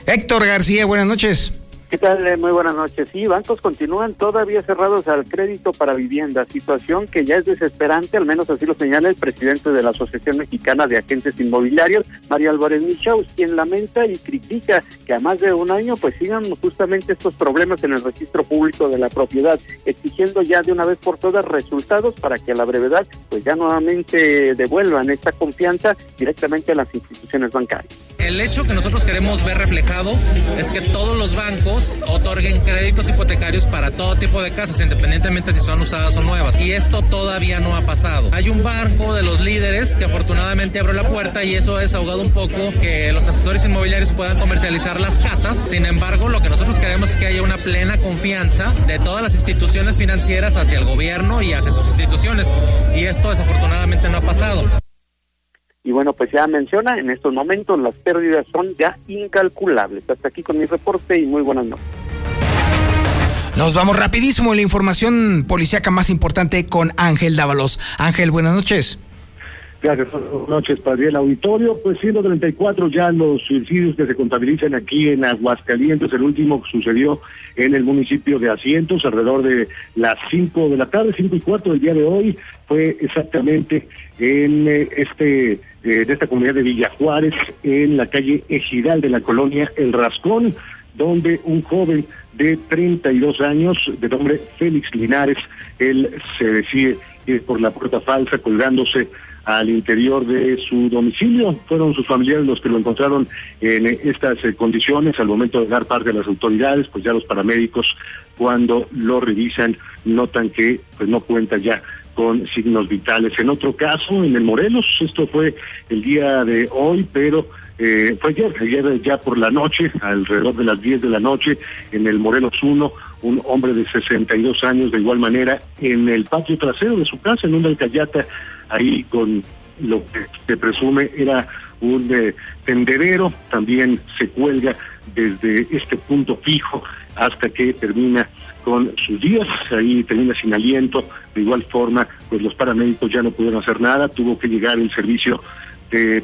Héctor García, buenas noches. ¿Qué tal? Eh, muy buenas noches. Sí, bancos continúan todavía cerrados al crédito para vivienda, situación que ya es desesperante, al menos así lo señala el presidente de la Asociación Mexicana de Agentes Inmobiliarios, María Álvarez Michaus, quien lamenta y critica que a más de un año pues sigan justamente estos problemas en el registro público de la propiedad, exigiendo ya de una vez por todas resultados para que a la brevedad pues ya nuevamente devuelvan esta confianza directamente a las instituciones bancarias. El hecho que nosotros queremos ver reflejado es que todos los bancos otorguen créditos hipotecarios para todo tipo de casas, independientemente si son usadas o nuevas. Y esto todavía no ha pasado. Hay un banco de los líderes que afortunadamente abrió la puerta y eso ha desahogado un poco que los asesores inmobiliarios puedan comercializar las casas. Sin embargo, lo que nosotros queremos es que haya una plena confianza de todas las instituciones financieras hacia el gobierno y hacia sus instituciones. Y esto desafortunadamente no ha pasado. Y bueno, pues ya menciona, en estos momentos las pérdidas son ya incalculables. Hasta aquí con mi reporte y muy buenas noches. Nos vamos rapidísimo en la información policíaca más importante con Ángel Dávalos. Ángel, buenas noches. Gracias, buenas noches para el auditorio. Pues 134 ya los suicidios que se contabilizan aquí en Aguascalientes. El último sucedió en el municipio de Asientos alrededor de las 5 de la tarde, 5 y 4 del día de hoy. Fue exactamente en eh, de, esta comunidad de Villa Juárez, en la calle Ejidal de la colonia El Rascón, donde un joven de 32 años, de nombre Félix Linares, él se decide ir por la puerta falsa colgándose al interior de su domicilio. Fueron sus familiares los que lo encontraron en estas eh, condiciones al momento de dar parte de las autoridades, pues ya los paramédicos cuando lo revisan notan que pues no cuenta ya con signos vitales. En otro caso, en el Morelos, esto fue el día de hoy, pero eh, fue ayer, ayer ya por la noche, alrededor de las 10 de la noche, en el Morelos 1, un hombre de 62 años, de igual manera, en el patio trasero de su casa, en una alcayata, ahí con lo que se presume era un eh, tendedero, también se cuelga desde este punto fijo hasta que termina con sus días, ahí termina sin aliento, de igual forma, pues los paramédicos ya no pudieron hacer nada, tuvo que llegar el servicio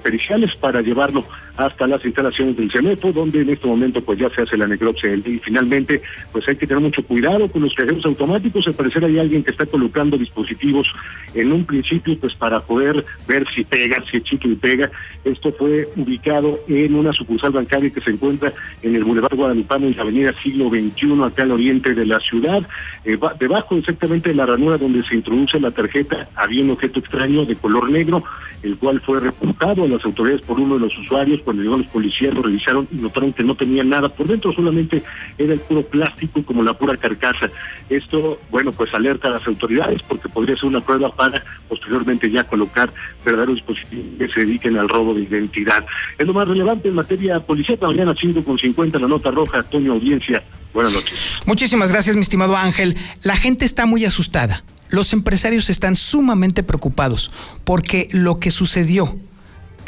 periciales para llevarlo hasta las instalaciones del CEMEFO, donde en este momento pues ya se hace la necropsia y finalmente pues hay que tener mucho cuidado con los cajeros automáticos, al parecer hay alguien que está colocando dispositivos en un principio pues para poder ver si pega, si chico y pega. Esto fue ubicado en una sucursal bancaria que se encuentra en el Boulevard Guadalupano en la avenida Siglo XXI, acá al oriente de la ciudad. Eh, debajo exactamente de la ranura donde se introduce la tarjeta había un objeto extraño de color negro, el cual fue reportado a las autoridades por uno de los usuarios cuando llegó los policías lo revisaron y notaron que no tenía nada por dentro, solamente era el puro plástico como la pura carcasa. Esto, bueno, pues alerta a las autoridades porque podría ser una prueba para posteriormente ya colocar verdaderos dispositivos que se dediquen al robo de identidad. Es lo más relevante en materia policial. Mañana 5 con 50 la nota roja, Toño Audiencia. Buenas noches. Muchísimas gracias, mi estimado Ángel. La gente está muy asustada. Los empresarios están sumamente preocupados porque lo que sucedió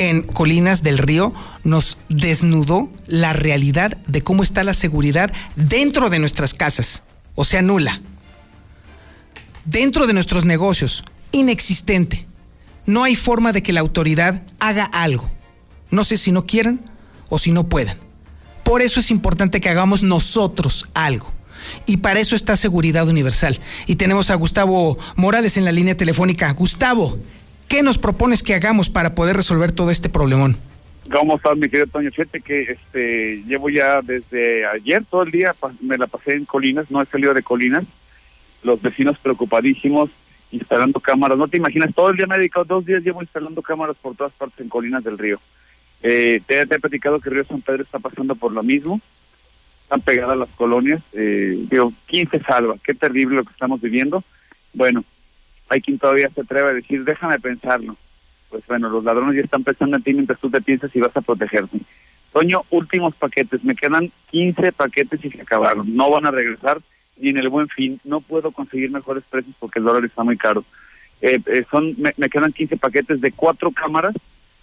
en Colinas del Río nos desnudó la realidad de cómo está la seguridad dentro de nuestras casas, o sea, nula. Dentro de nuestros negocios, inexistente. No hay forma de que la autoridad haga algo. No sé si no quieren o si no puedan. Por eso es importante que hagamos nosotros algo. Y para eso está Seguridad Universal. Y tenemos a Gustavo Morales en la línea telefónica. Gustavo, ¿Qué nos propones que hagamos para poder resolver todo este problemón? ¿Cómo estás, mi querido Toño? Fíjate que este, llevo ya desde ayer todo el día, me la pasé en Colinas, no he salido de Colinas, los vecinos preocupadísimos, instalando cámaras. No te imaginas, todo el día me he dedicado, dos días llevo instalando cámaras por todas partes en Colinas del Río. Eh, te, te he platicado que Río San Pedro está pasando por lo mismo, están pegadas las colonias, eh, digo, ¿quién se salva? Qué terrible lo que estamos viviendo. Bueno, hay quien todavía se atreve a decir, déjame pensarlo. Pues bueno, los ladrones ya están pensando en ti mientras tú te piensas si vas a protegerte. Toño, últimos paquetes, me quedan 15 paquetes y se acabaron, no van a regresar ni en el buen fin, no puedo conseguir mejores precios porque el dólar está muy caro. Eh, eh, son me, me quedan 15 paquetes de cuatro cámaras,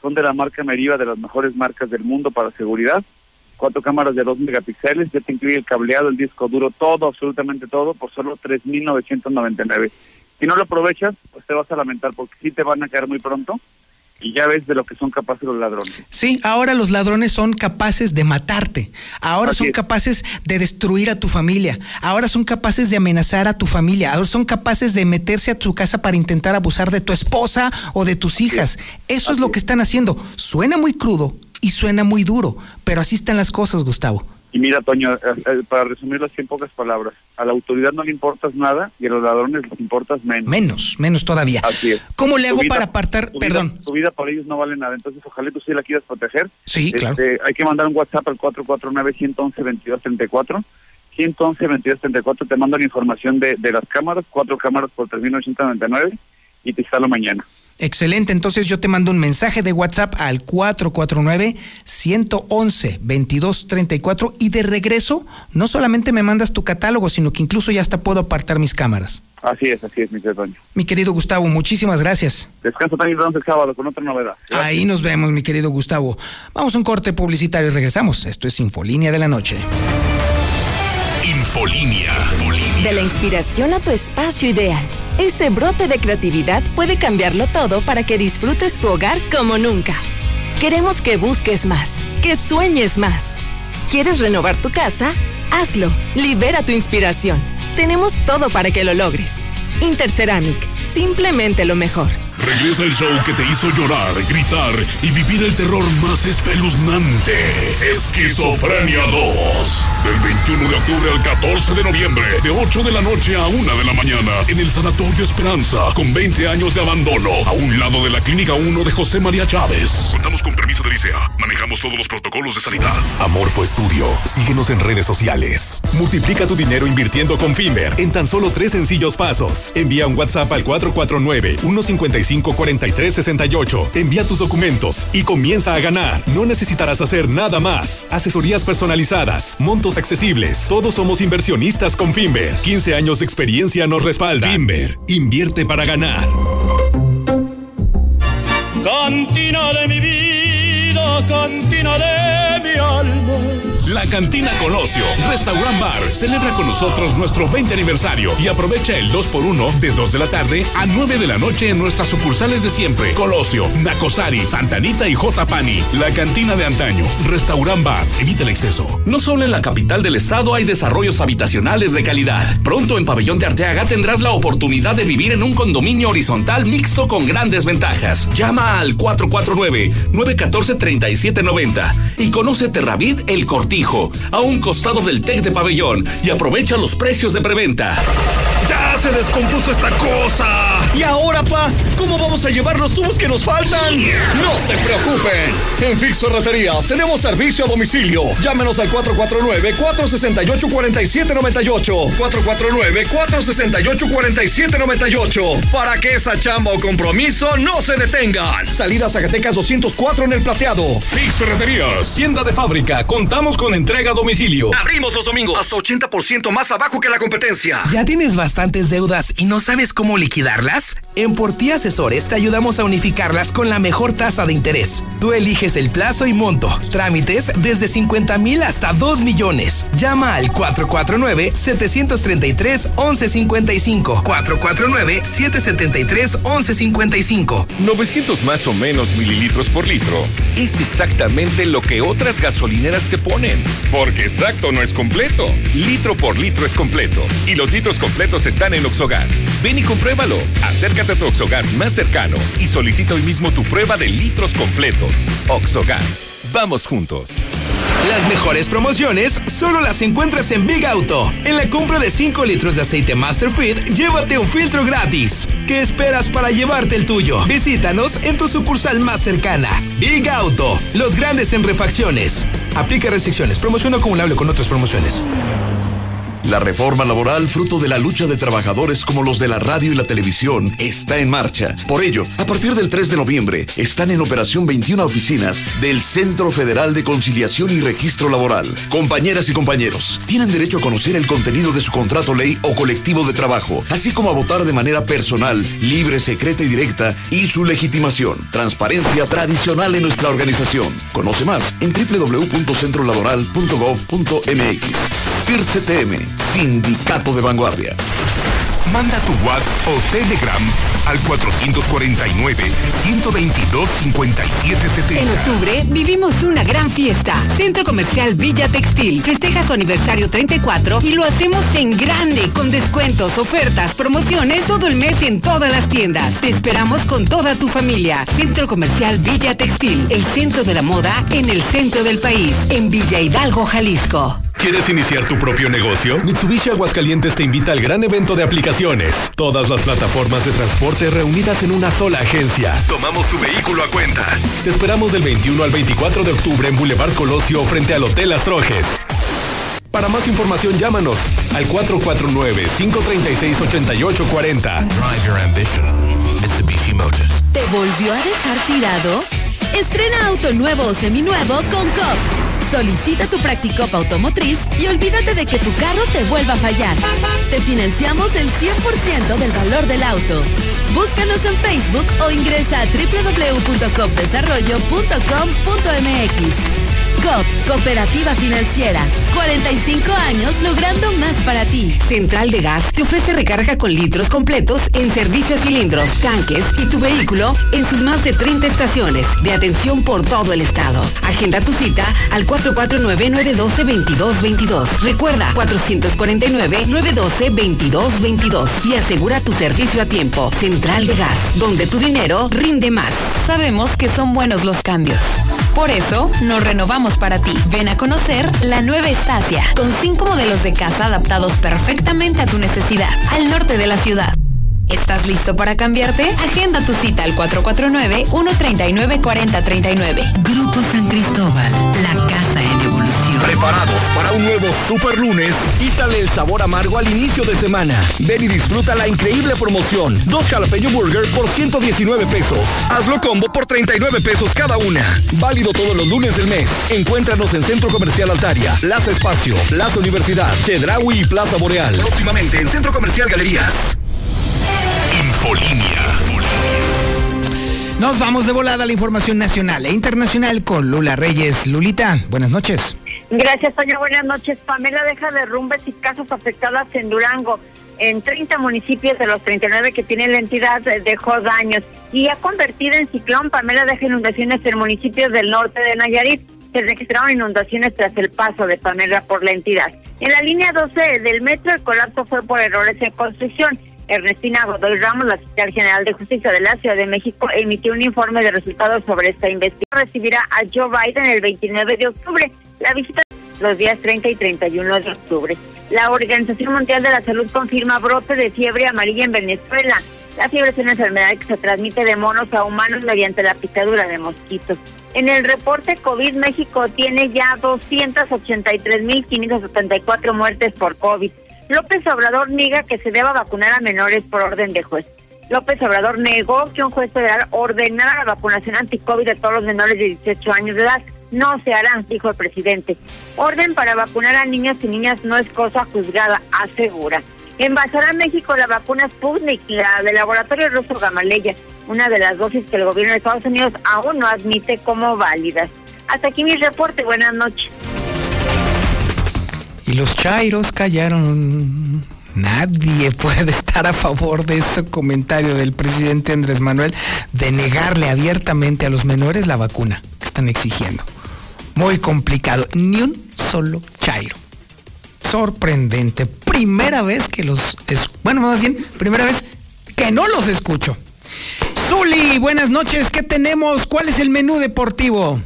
son de la marca Meriva, de las mejores marcas del mundo para seguridad, cuatro cámaras de 2 megapíxeles, ya te incluye el cableado, el disco duro, todo, absolutamente todo, por solo 3.999. Si no lo aprovechas, pues te vas a lamentar porque sí te van a caer muy pronto y ya ves de lo que son capaces los ladrones. Sí, ahora los ladrones son capaces de matarte, ahora son capaces de destruir a tu familia, ahora son capaces de amenazar a tu familia, ahora son capaces de meterse a tu casa para intentar abusar de tu esposa o de tus hijas. Eso es lo que están haciendo. Suena muy crudo y suena muy duro, pero así están las cosas, Gustavo. Y mira, Toño, eh, eh, para resumirlo así en pocas palabras, a la autoridad no le importas nada y a los ladrones les importas menos. Menos, menos todavía. Así es. ¿Cómo le hago vida- para apartar? tu vida- Perdón. Tu vida para ellos no vale nada, entonces ojalá tú sí la quieras proteger. Sí, Este, claro. Hay que mandar un WhatsApp al 449-111-2234. 111-2234, te mando la información de, de las cámaras, cuatro cámaras por 3.999 y te instalo mañana. Excelente, entonces yo te mando un mensaje de WhatsApp al 449-111-2234 y de regreso no solamente me mandas tu catálogo, sino que incluso ya hasta puedo apartar mis cámaras. Así es, así es, mi querido Toño. Mi querido Gustavo, muchísimas gracias. Descansa también el sábado con otra novedad. Ahí nos vemos, mi querido Gustavo. Vamos a un corte publicitario y regresamos. Esto es Infolínea de la Noche. Infolínea. De la inspiración a tu espacio ideal. Ese brote de creatividad puede cambiarlo todo para que disfrutes tu hogar como nunca. Queremos que busques más, que sueñes más. ¿Quieres renovar tu casa? Hazlo. Libera tu inspiración. Tenemos todo para que lo logres. Interceramic. Simplemente lo mejor. Regresa el show que te hizo llorar, gritar y vivir el terror más espeluznante. Esquizofrenia 2. Del 21 de octubre al 14 de noviembre, de 8 de la noche a 1 de la mañana, en el Sanatorio Esperanza, con 20 años de abandono, a un lado de la Clínica 1 de José María Chávez. Contamos con permiso de licea. Manejamos todos los protocolos de sanidad. Amorfo Estudio. Síguenos en redes sociales. Multiplica tu dinero invirtiendo con Finver en tan solo tres sencillos pasos. Envía un WhatsApp al 449-155-4368. Envía tus documentos y comienza a ganar. No necesitarás hacer nada más. Asesorías personalizadas, montos accesibles. Todos somos inversionistas con Finver. 15 años de experiencia nos respalda. Finver. Invierte para ganar. Cantina de mi vida, cantina de mi alma. La Cantina Colosio, Restaurant Bar, celebra con nosotros nuestro 20 aniversario y aprovecha el 2x1 de 2 de la tarde a 9 de la noche en nuestras sucursales de siempre. Colosio, Nacosari, Santanita y J. Pani. La Cantina de antaño, Restaurant Bar, evita el exceso. No solo en la capital del estado hay desarrollos habitacionales de calidad. Pronto en Pabellón de Arteaga tendrás la oportunidad de vivir en un condominio horizontal mixto con grandes ventajas. Llama al 449-914-3790 y conoce Terravid El Cortijo, a un costado del TEC de Pabellón y aprovecha los precios de preventa. ¡Ya se descompuso esta cosa! ¿Y ahora, pa? ¿Cómo vamos a llevar los tubos que nos faltan? No se preocupen. En Fix Ferreterías tenemos servicio a domicilio. Llámenos al 449-468-4798. 449-468-4798. Para que esa chamba o compromiso no se detengan. Salida Zacatecas 204 en el plateado. Fix Ferreterías, tienda de fábrica. Contamos con entrega a domicilio. Abrimos los domingos. Hasta 80% más abajo que la competencia. ¿Ya tienes bastantes deudas y no sabes cómo liquidarlas? En Por Ti Asesores te ayudamos a unificarlas con la mejor tasa de interés. Tú eliges el plazo y monto. Trámites desde 50 mil hasta 2 millones. Llama al 449-733-1155. 449-773-1155. 900 más o menos mililitros por litro es exactamente lo que otras gasolineras te ponen. Porque exacto no es completo. Litro por litro es completo. Y los litros completos están en Oxogas. Ven y compruébalo. Acércate a tu Oxogas más cercano y solicita hoy mismo tu prueba de litros completos. Oxogas. Vamos juntos. Las mejores promociones solo las encuentras en Big Auto. En la compra de 5 litros de aceite Masterfit, llévate un filtro gratis. ¿Qué esperas para llevarte el tuyo? Visítanos en tu sucursal más cercana. Big Auto, los grandes en refacciones. Aplica restricciones. Promoción acumulable con otras promociones. La reforma laboral, fruto de la lucha de trabajadores como los de la radio y la televisión, está en marcha. Por ello, a partir del 3 de noviembre, están en operación 21 oficinas del Centro Federal de Conciliación y Registro Laboral. Compañeras y compañeros, tienen derecho a conocer el contenido de su contrato ley o colectivo de trabajo, así como a votar de manera personal, libre, secreta y directa y su legitimación. Transparencia tradicional en nuestra organización. Conoce más en www.centrolaboral.gov.mx. PIRCTM, Sindicato de Vanguardia. Manda tu WhatsApp o Telegram al 449-122-5770. En octubre vivimos una gran fiesta. Centro Comercial Villa Textil festeja su aniversario 34 y lo hacemos en grande con descuentos, ofertas, promociones todo el mes en todas las tiendas. Te esperamos con toda tu familia. Centro Comercial Villa Textil, el centro de la moda en el centro del país, en Villa Hidalgo, Jalisco. ¿Quieres iniciar tu propio negocio? Mitsubishi Aguascalientes te invita al gran evento de aplicaciones. Todas las plataformas de transporte reunidas en una sola agencia. Tomamos tu vehículo a cuenta. Te esperamos del 21 al 24 de octubre en Boulevard Colosio frente al Hotel Astrojes. Para más información llámanos al 449-536-8840. Drive your ambition. Mitsubishi Motors. ¿Te volvió a dejar tirado? Estrena auto nuevo o seminuevo con COP. Solicita tu Practicop automotriz y olvídate de que tu carro te vuelva a fallar. Te financiamos el 100% del valor del auto. Búscanos en Facebook o ingresa a www.copdesarrollo.com.mx. COP, Cooperativa Financiera. 45 años logrando más para ti. Central de Gas te ofrece recarga con litros completos en servicio a cilindros, tanques y tu vehículo en sus más de 30 estaciones de atención por todo el estado. Agenda tu cita al 449-912-2222. Recuerda, 449-912-2222 y asegura tu servicio a tiempo. Central de Gas, donde tu dinero rinde más. Sabemos que son buenos los cambios. Por eso, nos renovamos para ti. Ven a conocer la nueva Estacia, con cinco modelos de casa adaptados perfectamente a tu necesidad, al norte de la ciudad. ¿Estás listo para cambiarte? Agenda tu cita al 449-139-4039. Grupo San Cristóbal, la casa en evolución. Preparados para un nuevo super lunes, quítale el sabor amargo al inicio de semana. Ven y disfruta la increíble promoción. Dos jalapeño burger por 119 pesos. Hazlo combo por 39 pesos cada una. Válido todos los lunes del mes. Encuéntranos en Centro Comercial Altaria, Plaza Espacio, Plaza Universidad, Chedraui y Plaza Boreal. Próximamente en Centro Comercial Galerías. Infolinia. Nos vamos de volada a la información nacional e internacional con Lula Reyes. Lulita, buenas noches. Gracias, Toño. Buenas noches. Pamela deja derrumbes y casas afectadas en Durango. En 30 municipios de los 39 que tiene la entidad dejó daños y ha convertido en ciclón. Pamela deja inundaciones en municipios del norte de Nayarit. Se registraron inundaciones tras el paso de Pamela por la entidad. En la línea 12 del metro, el colapso fue por errores en construcción. Ernestina Godoy Ramos, la fiscal general de justicia de la Ciudad de México, emitió un informe de resultados sobre esta investigación. Recibirá a Joe Biden el 29 de octubre. La visita los días 30 y 31 de octubre. La Organización Mundial de la Salud confirma brote de fiebre amarilla en Venezuela. La fiebre es una enfermedad que se transmite de monos a humanos mediante la picadura de mosquitos. En el reporte COVID, México tiene ya 283.574 muertes por COVID. López Obrador niega que se deba vacunar a menores por orden de juez. López Obrador negó que un juez federal ordenara la vacunación anti-COVID de todos los menores de 18 años de edad. No se hará, dijo el presidente. Orden para vacunar a niños y niñas no es cosa juzgada, asegura. Envasará a México la vacuna Sputnik, la del laboratorio ruso Gamaleya, una de las dosis que el gobierno de Estados Unidos aún no admite como válidas. Hasta aquí mi reporte. Buenas noches. Y los chairos callaron. Nadie puede estar a favor de ese comentario del presidente Andrés Manuel de negarle abiertamente a los menores la vacuna que están exigiendo. Muy complicado. Ni un solo chairo. Sorprendente. Primera vez que los... Bueno, más bien, primera vez que no los escucho. Zuli, buenas noches. ¿Qué tenemos? ¿Cuál es el menú deportivo?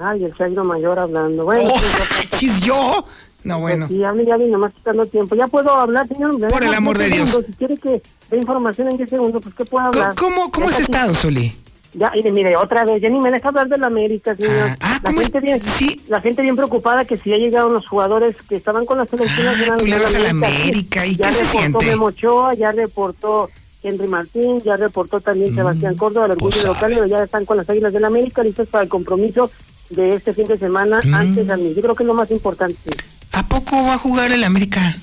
Ay, el Chairo Mayor hablando. Bueno, Oh, pues, chis, ¿yo? No, bueno. Sí, hable ya, vino más quitando tiempo. Ya puedo hablar, señor. Por el amor de Dios. Si quiere que dé información en 10 segundos, pues ¿qué puedo hablar? ¿Cómo, cómo Ya has estado, Zuli? Ya, y mire, otra vez, ya ni me deja hablar de la América, señor. la, gente bien, la gente bien preocupada que si ya llegaron los jugadores que estaban con las selecciones Ah, tú le vas a la América, ¿y ya qué se reportó? Memo Ochoa, ya reportó Henry Martín, ya reportó también Sebastián Córdoba, el orgullo pues, ya están con las Águilas del América listos para el compromiso de este fin de semana Mm. antes de mí. Yo creo que es lo más importante. ¿A poco va a jugar el América?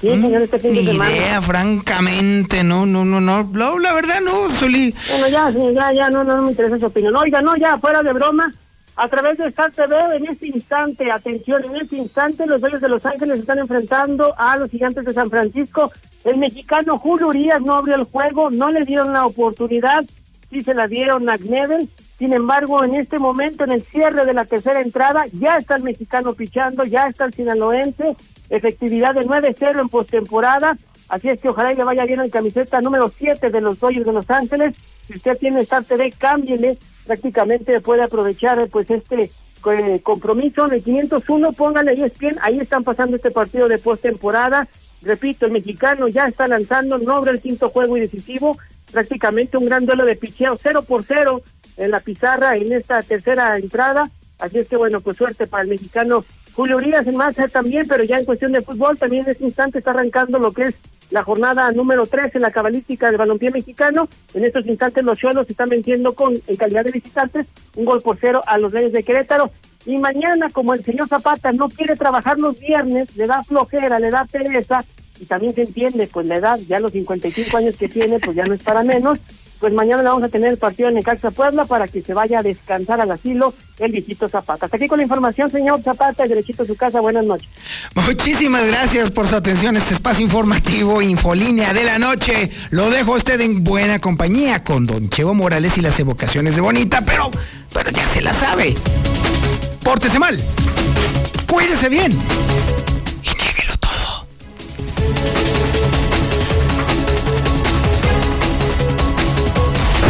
Sí, señor, este fin de Ni semana. idea, francamente, no, no, no, no, no, la verdad no, Zuli. Bueno, ya, ya, ya, no, no, me interesa su opinión. Oiga, no, ya, fuera de broma, a través de Star TV, en este instante, atención, en este instante, los Dodgers de Los Ángeles están enfrentando a los Gigantes de San Francisco. El mexicano Julio Urias no abrió el juego, no le dieron la oportunidad, sí se la dieron a Gnebel. Sin embargo, en este momento, en el cierre de la tercera entrada, ya está el mexicano pichando, ya está el sinaloense, efectividad de 9-0 en postemporada. Así es que ojalá le vaya bien en camiseta número 7 de los Dodgers de Los Ángeles. Si usted tiene Star TV, cámbiele. Prácticamente puede aprovechar pues este eh, compromiso. En el 501, póngale ahí bien. Ahí están pasando este partido de postemporada. Repito, el mexicano ya está lanzando, no abre el quinto juego y decisivo. Prácticamente un gran duelo de picheo, 0 por 0 en la pizarra en esta tercera entrada. Así es que bueno, pues suerte para el mexicano Julio Urias en masa también, pero ya en cuestión de fútbol, también en este instante está arrancando lo que es la jornada número 3 en la cabalística del balompié mexicano. En estos instantes los Cholos están venciendo con, en calidad de visitantes, un gol por cero a los Reyes de Querétaro. Y mañana, como el señor Zapata no quiere trabajar los viernes, le da flojera, le da pereza, y también se entiende, pues la edad, ya los 55 años que tiene, pues ya no es para menos pues mañana vamos a tener el partido en Necaxa Puebla para que se vaya a descansar al asilo el viejito Zapata. Hasta aquí con la información, señor Zapata, y derechito a su casa. Buenas noches. Muchísimas gracias por su atención. Este espacio informativo, Infolínea de la Noche. Lo dejo a usted en buena compañía con Don Chevo Morales y las evocaciones de Bonita, pero, pero ya se la sabe. Pórtese mal. Cuídese bien. Y niéguelo todo.